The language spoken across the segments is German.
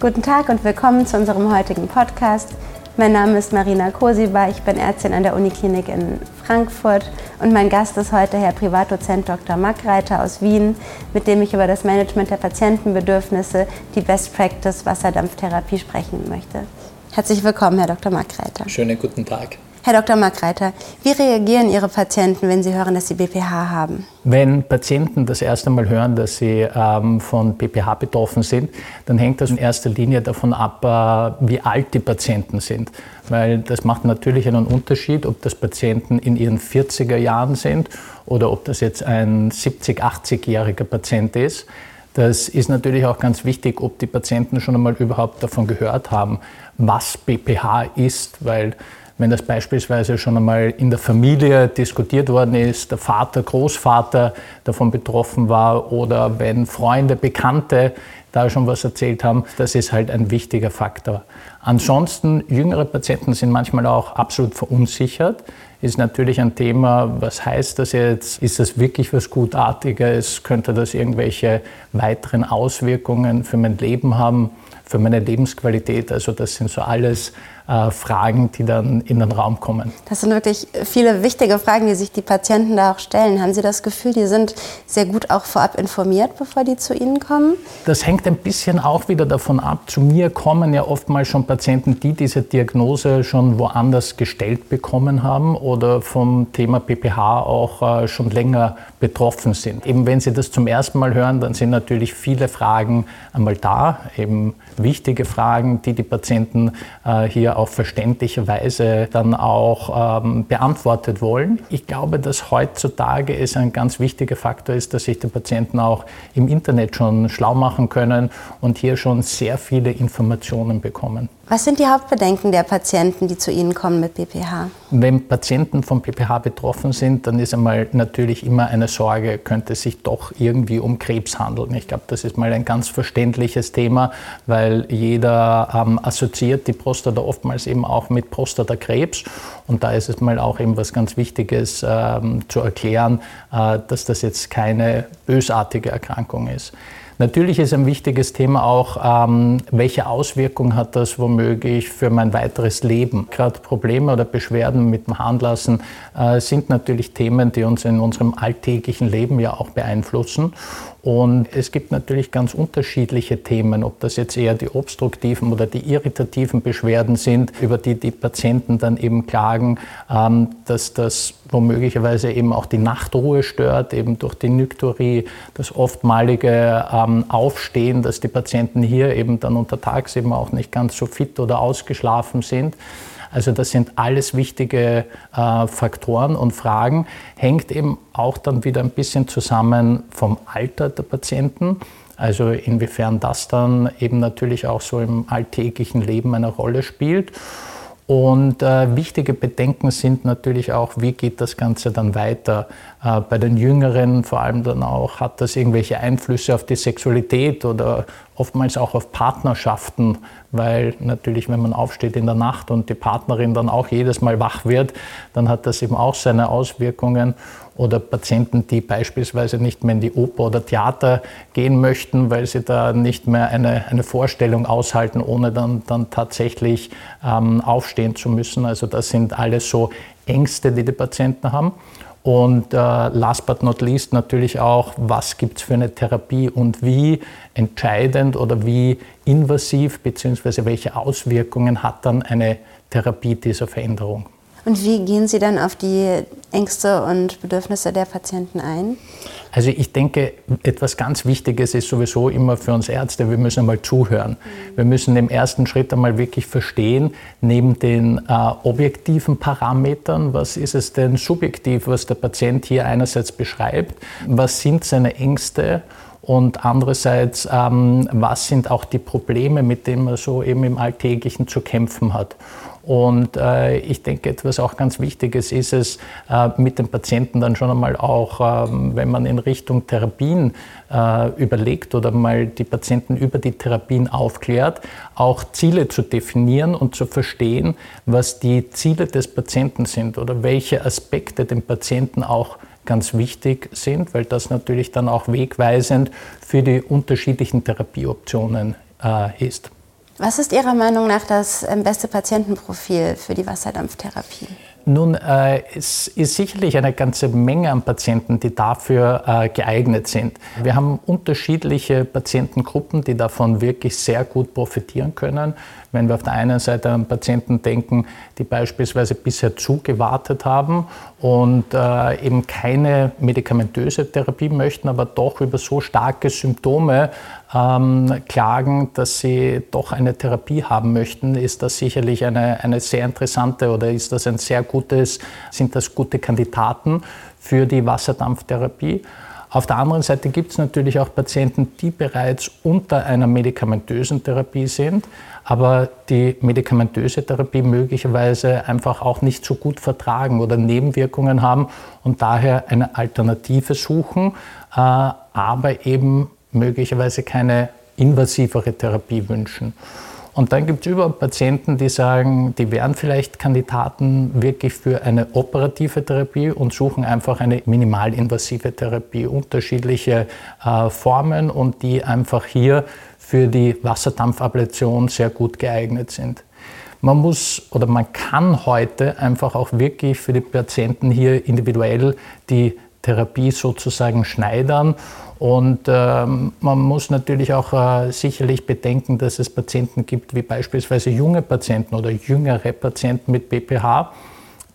Guten Tag und willkommen zu unserem heutigen Podcast. Mein Name ist Marina Kosiba, ich bin Ärztin an der Uniklinik in Frankfurt und mein Gast ist heute Herr Privatdozent Dr. Mackreiter aus Wien, mit dem ich über das Management der Patientenbedürfnisse, die Best Practice Wasserdampftherapie sprechen möchte. Herzlich willkommen, Herr Dr. Mackreiter. Schönen guten Tag. Herr Dr. Markreiter, wie reagieren Ihre Patienten, wenn sie hören, dass sie BPH haben? Wenn Patienten das erste Mal hören, dass sie ähm, von BPH betroffen sind, dann hängt das in erster Linie davon ab, äh, wie alt die Patienten sind. Weil das macht natürlich einen Unterschied, ob das Patienten in ihren 40er Jahren sind oder ob das jetzt ein 70-, 80-jähriger Patient ist. Das ist natürlich auch ganz wichtig, ob die Patienten schon einmal überhaupt davon gehört haben, was BPH ist, weil wenn das beispielsweise schon einmal in der Familie diskutiert worden ist, der Vater, Großvater davon betroffen war oder wenn Freunde, Bekannte da schon was erzählt haben, das ist halt ein wichtiger Faktor. Ansonsten, jüngere Patienten sind manchmal auch absolut verunsichert. Ist natürlich ein Thema, was heißt das jetzt? Ist das wirklich was Gutartiges? Könnte das irgendwelche weiteren Auswirkungen für mein Leben haben, für meine Lebensqualität? Also das sind so alles äh, Fragen, die dann in den Raum kommen. Das sind wirklich viele wichtige Fragen, die sich die Patienten da auch stellen. Haben Sie das Gefühl, die sind sehr gut auch vorab informiert, bevor die zu Ihnen kommen? Das hängt ein bisschen auch wieder davon ab. Zu mir kommen ja oftmals schon Patienten, die diese Diagnose schon woanders gestellt bekommen haben oder vom Thema PPH auch äh, schon länger betroffen sind. Eben wenn Sie das zum ersten Mal hören, dann sind natürlich viele Fragen einmal da, eben wichtige Fragen, die die Patienten äh, hier auf verständliche Weise dann auch ähm, beantwortet wollen. Ich glaube, dass heutzutage es ein ganz wichtiger Faktor ist, dass sich die Patienten auch im Internet schon schlau machen können und hier schon sehr viele Informationen bekommen. Was sind die Hauptbedenken der Patienten, die zu Ihnen kommen mit BPH? Wenn Patienten von BPH betroffen sind, dann ist einmal natürlich immer eine Sorge, könnte es sich doch irgendwie um Krebs handeln. Ich glaube, das ist mal ein ganz verständliches Thema, weil jeder ähm, assoziiert die Prostata oftmals eben auch mit Prostatakrebs. Und da ist es mal auch eben was ganz Wichtiges ähm, zu erklären, äh, dass das jetzt keine bösartige Erkrankung ist. Natürlich ist ein wichtiges Thema auch, ähm, welche Auswirkungen hat das womöglich für mein weiteres Leben. Gerade Probleme oder Beschwerden mit dem Harnlassen äh, sind natürlich Themen, die uns in unserem alltäglichen Leben ja auch beeinflussen. Und es gibt natürlich ganz unterschiedliche Themen, ob das jetzt eher die obstruktiven oder die irritativen Beschwerden sind, über die die Patienten dann eben klagen, ähm, dass das womöglicherweise eben auch die Nachtruhe stört, eben durch die Nykturie, das oftmalige ähm, Aufstehen, dass die Patienten hier eben dann untertags eben auch nicht ganz so fit oder ausgeschlafen sind. Also das sind alles wichtige äh, Faktoren und Fragen, hängt eben auch dann wieder ein bisschen zusammen vom Alter der Patienten. Also inwiefern das dann eben natürlich auch so im alltäglichen Leben eine Rolle spielt. Und äh, wichtige Bedenken sind natürlich auch, wie geht das Ganze dann weiter? Äh, bei den Jüngeren vor allem dann auch, hat das irgendwelche Einflüsse auf die Sexualität oder oftmals auch auf Partnerschaften, weil natürlich, wenn man aufsteht in der Nacht und die Partnerin dann auch jedes Mal wach wird, dann hat das eben auch seine Auswirkungen. Oder Patienten, die beispielsweise nicht mehr in die Oper oder Theater gehen möchten, weil sie da nicht mehr eine, eine Vorstellung aushalten, ohne dann, dann tatsächlich ähm, aufstehen zu müssen. Also das sind alles so Ängste, die die Patienten haben. Und äh, last but not least natürlich auch, was gibt es für eine Therapie und wie entscheidend oder wie invasiv bzw. welche Auswirkungen hat dann eine Therapie dieser Veränderung. Und wie gehen Sie dann auf die Ängste und Bedürfnisse der Patienten ein? Also ich denke, etwas ganz Wichtiges ist sowieso immer für uns Ärzte, wir müssen einmal zuhören. Wir müssen im ersten Schritt einmal wirklich verstehen, neben den äh, objektiven Parametern, was ist es denn subjektiv, was der Patient hier einerseits beschreibt, was sind seine Ängste und andererseits, ähm, was sind auch die Probleme, mit denen man so eben im Alltäglichen zu kämpfen hat. Und äh, ich denke, etwas auch ganz Wichtiges ist es, äh, mit den Patienten dann schon einmal auch, äh, wenn man in Richtung Therapien äh, überlegt oder mal die Patienten über die Therapien aufklärt, auch Ziele zu definieren und zu verstehen, was die Ziele des Patienten sind oder welche Aspekte dem Patienten auch ganz wichtig sind, weil das natürlich dann auch wegweisend für die unterschiedlichen Therapieoptionen äh, ist. Was ist Ihrer Meinung nach das ähm, beste Patientenprofil für die Wasserdampftherapie? Nun, äh, es ist sicherlich eine ganze Menge an Patienten, die dafür äh, geeignet sind. Wir haben unterschiedliche Patientengruppen, die davon wirklich sehr gut profitieren können. Wenn wir auf der einen Seite an Patienten denken, die beispielsweise bisher zugewartet haben und äh, eben keine medikamentöse Therapie möchten, aber doch über so starke Symptome ähm, klagen, dass sie doch eine Therapie haben möchten, ist das sicherlich eine, eine sehr interessante oder ist das ein sehr gutes, sind das gute Kandidaten für die Wasserdampftherapie. Auf der anderen Seite gibt es natürlich auch Patienten, die bereits unter einer medikamentösen Therapie sind, aber die medikamentöse Therapie möglicherweise einfach auch nicht so gut vertragen oder Nebenwirkungen haben und daher eine Alternative suchen, äh, aber eben möglicherweise keine invasivere Therapie wünschen. Und dann gibt es überhaupt Patienten, die sagen, die wären vielleicht Kandidaten wirklich für eine operative Therapie und suchen einfach eine minimalinvasive Therapie, unterschiedliche äh, Formen und die einfach hier für die Wasserdampfablation sehr gut geeignet sind. Man muss oder man kann heute einfach auch wirklich für die Patienten hier individuell die Therapie sozusagen schneidern und ähm, man muss natürlich auch äh, sicherlich bedenken, dass es Patienten gibt, wie beispielsweise junge Patienten oder jüngere Patienten mit BPH,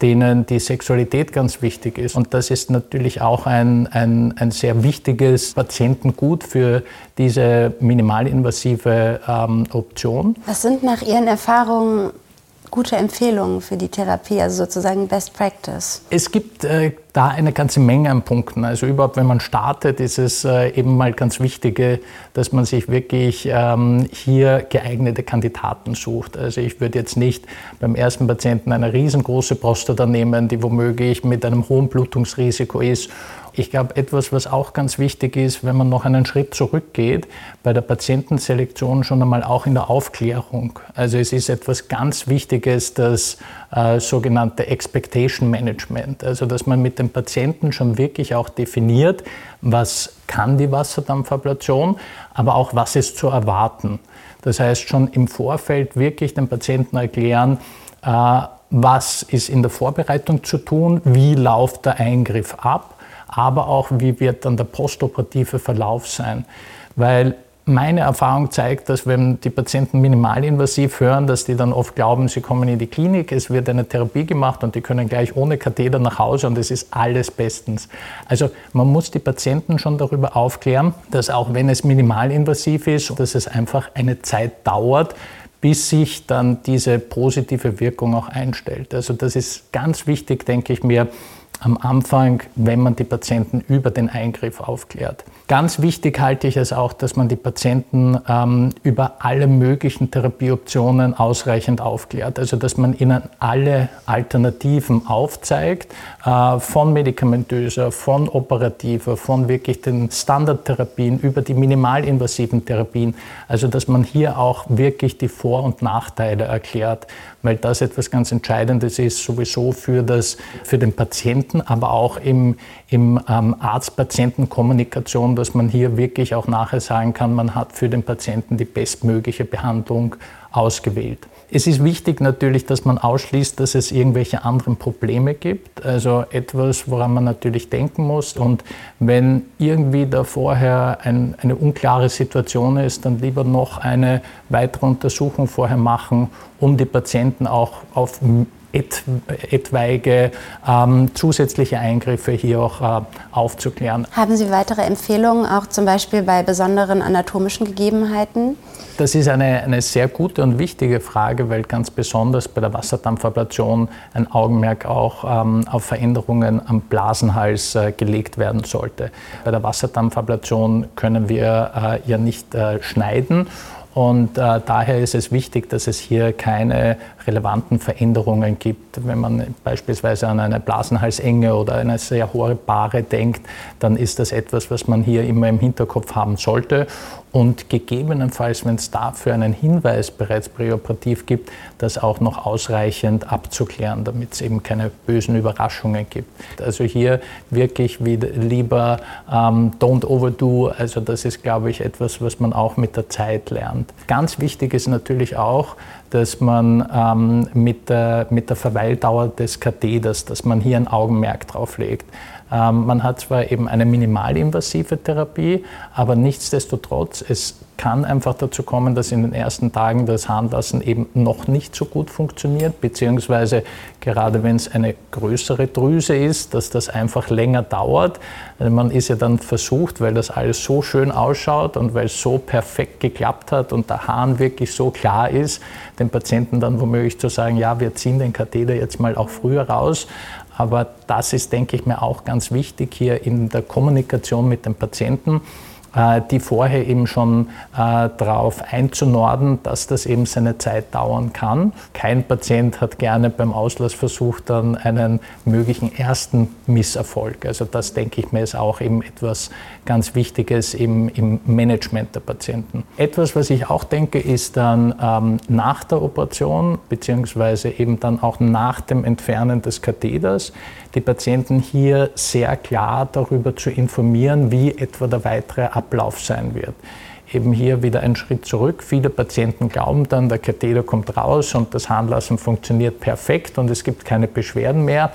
denen die Sexualität ganz wichtig ist. Und das ist natürlich auch ein, ein, ein sehr wichtiges Patientengut für diese minimalinvasive ähm, Option. Was sind nach Ihren Erfahrungen gute Empfehlungen für die Therapie, also sozusagen Best Practice? Es gibt äh, da eine ganze Menge an Punkten. Also überhaupt, wenn man startet, ist es äh, eben mal ganz wichtig, dass man sich wirklich ähm, hier geeignete Kandidaten sucht. Also ich würde jetzt nicht beim ersten Patienten eine riesengroße Prostata nehmen, die womöglich mit einem hohen Blutungsrisiko ist ich glaube, etwas, was auch ganz wichtig ist, wenn man noch einen Schritt zurückgeht, bei der Patientenselektion schon einmal auch in der Aufklärung. Also es ist etwas ganz Wichtiges, das äh, sogenannte Expectation Management. Also dass man mit dem Patienten schon wirklich auch definiert, was kann die Wasserdampfablation, aber auch was ist zu erwarten. Das heißt, schon im Vorfeld wirklich dem Patienten erklären, äh, was ist in der Vorbereitung zu tun, wie läuft der Eingriff ab aber auch, wie wird dann der postoperative Verlauf sein. Weil meine Erfahrung zeigt, dass wenn die Patienten minimalinvasiv hören, dass die dann oft glauben, sie kommen in die Klinik, es wird eine Therapie gemacht und die können gleich ohne Katheter nach Hause und es ist alles bestens. Also man muss die Patienten schon darüber aufklären, dass auch wenn es minimalinvasiv ist, dass es einfach eine Zeit dauert, bis sich dann diese positive Wirkung auch einstellt. Also das ist ganz wichtig, denke ich mir, am Anfang, wenn man die Patienten über den Eingriff aufklärt. Ganz wichtig halte ich es auch, dass man die Patienten ähm, über alle möglichen Therapieoptionen ausreichend aufklärt. Also dass man ihnen alle Alternativen aufzeigt, äh, von medikamentöser, von operativer, von wirklich den Standardtherapien über die minimalinvasiven Therapien. Also dass man hier auch wirklich die Vor- und Nachteile erklärt, weil das etwas ganz Entscheidendes ist, sowieso für, das, für den Patienten Patienten, aber auch im, im ähm, Arzt-Patienten-Kommunikation, dass man hier wirklich auch nachher sagen kann, man hat für den Patienten die bestmögliche Behandlung ausgewählt. Es ist wichtig natürlich, dass man ausschließt, dass es irgendwelche anderen Probleme gibt. Also etwas, woran man natürlich denken muss. Und wenn irgendwie da vorher ein, eine unklare Situation ist, dann lieber noch eine weitere Untersuchung vorher machen, um die Patienten auch auf etwaige ähm, zusätzliche Eingriffe hier auch äh, aufzuklären. Haben Sie weitere Empfehlungen, auch zum Beispiel bei besonderen anatomischen Gegebenheiten? Das ist eine, eine sehr gute und wichtige Frage, weil ganz besonders bei der Wasserdampfablation ein Augenmerk auch ähm, auf Veränderungen am Blasenhals äh, gelegt werden sollte. Bei der Wasserdampfablation können wir äh, ja nicht äh, schneiden und äh, daher ist es wichtig, dass es hier keine relevanten Veränderungen gibt. Wenn man beispielsweise an eine Blasenhalsenge oder eine sehr hohe Bahre denkt, dann ist das etwas, was man hier immer im Hinterkopf haben sollte und gegebenenfalls, wenn es dafür einen Hinweis bereits präoperativ gibt, das auch noch ausreichend abzuklären, damit es eben keine bösen Überraschungen gibt. Also hier wirklich lieber ähm, don't overdo, also das ist, glaube ich, etwas, was man auch mit der Zeit lernt. Entfernt. Ganz wichtig ist natürlich auch, dass man ähm, mit, der, mit der Verweildauer des Katheters, dass man hier ein Augenmerk drauf legt. Ähm, man hat zwar eben eine minimalinvasive Therapie, aber nichtsdestotrotz, es kann einfach dazu kommen, dass in den ersten Tagen das Harnlassen eben noch nicht so gut funktioniert, beziehungsweise gerade wenn es eine größere Drüse ist, dass das einfach länger dauert. Also man ist ja dann versucht, weil das alles so schön ausschaut und weil es so perfekt geklappt hat und der Hahn wirklich so klar ist, den Patienten dann womöglich zu sagen, ja, wir ziehen den Katheter jetzt mal auch früher raus. Aber das ist, denke ich mir, auch ganz wichtig hier in der Kommunikation mit dem Patienten die vorher eben schon äh, darauf einzunorden, dass das eben seine Zeit dauern kann. Kein Patient hat gerne beim Auslassversuch dann einen möglichen ersten Misserfolg. Also das denke ich mir ist auch eben etwas ganz Wichtiges im, im Management der Patienten. Etwas, was ich auch denke, ist dann ähm, nach der Operation beziehungsweise eben dann auch nach dem Entfernen des Katheters die Patienten hier sehr klar darüber zu informieren, wie etwa der weitere Ablauf sein wird. Eben hier wieder ein Schritt zurück. Viele Patienten glauben dann, der Katheter kommt raus und das Harnlassen funktioniert perfekt und es gibt keine Beschwerden mehr.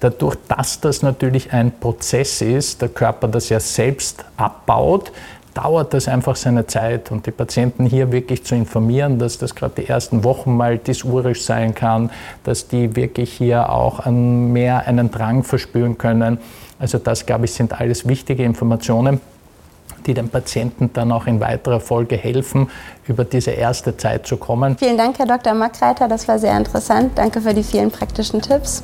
Dadurch, dass das natürlich ein Prozess ist, der Körper das ja selbst abbaut, dauert das einfach seine Zeit und die Patienten hier wirklich zu informieren, dass das gerade die ersten Wochen mal dysurisch sein kann, dass die wirklich hier auch mehr einen Drang verspüren können. Also das, glaube ich, sind alles wichtige Informationen die den Patienten dann auch in weiterer Folge helfen, über diese erste Zeit zu kommen. Vielen Dank, Herr Dr. Mackreiter, das war sehr interessant. Danke für die vielen praktischen Tipps.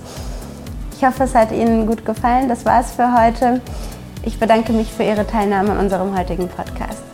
Ich hoffe, es hat Ihnen gut gefallen. Das war es für heute. Ich bedanke mich für Ihre Teilnahme an unserem heutigen Podcast.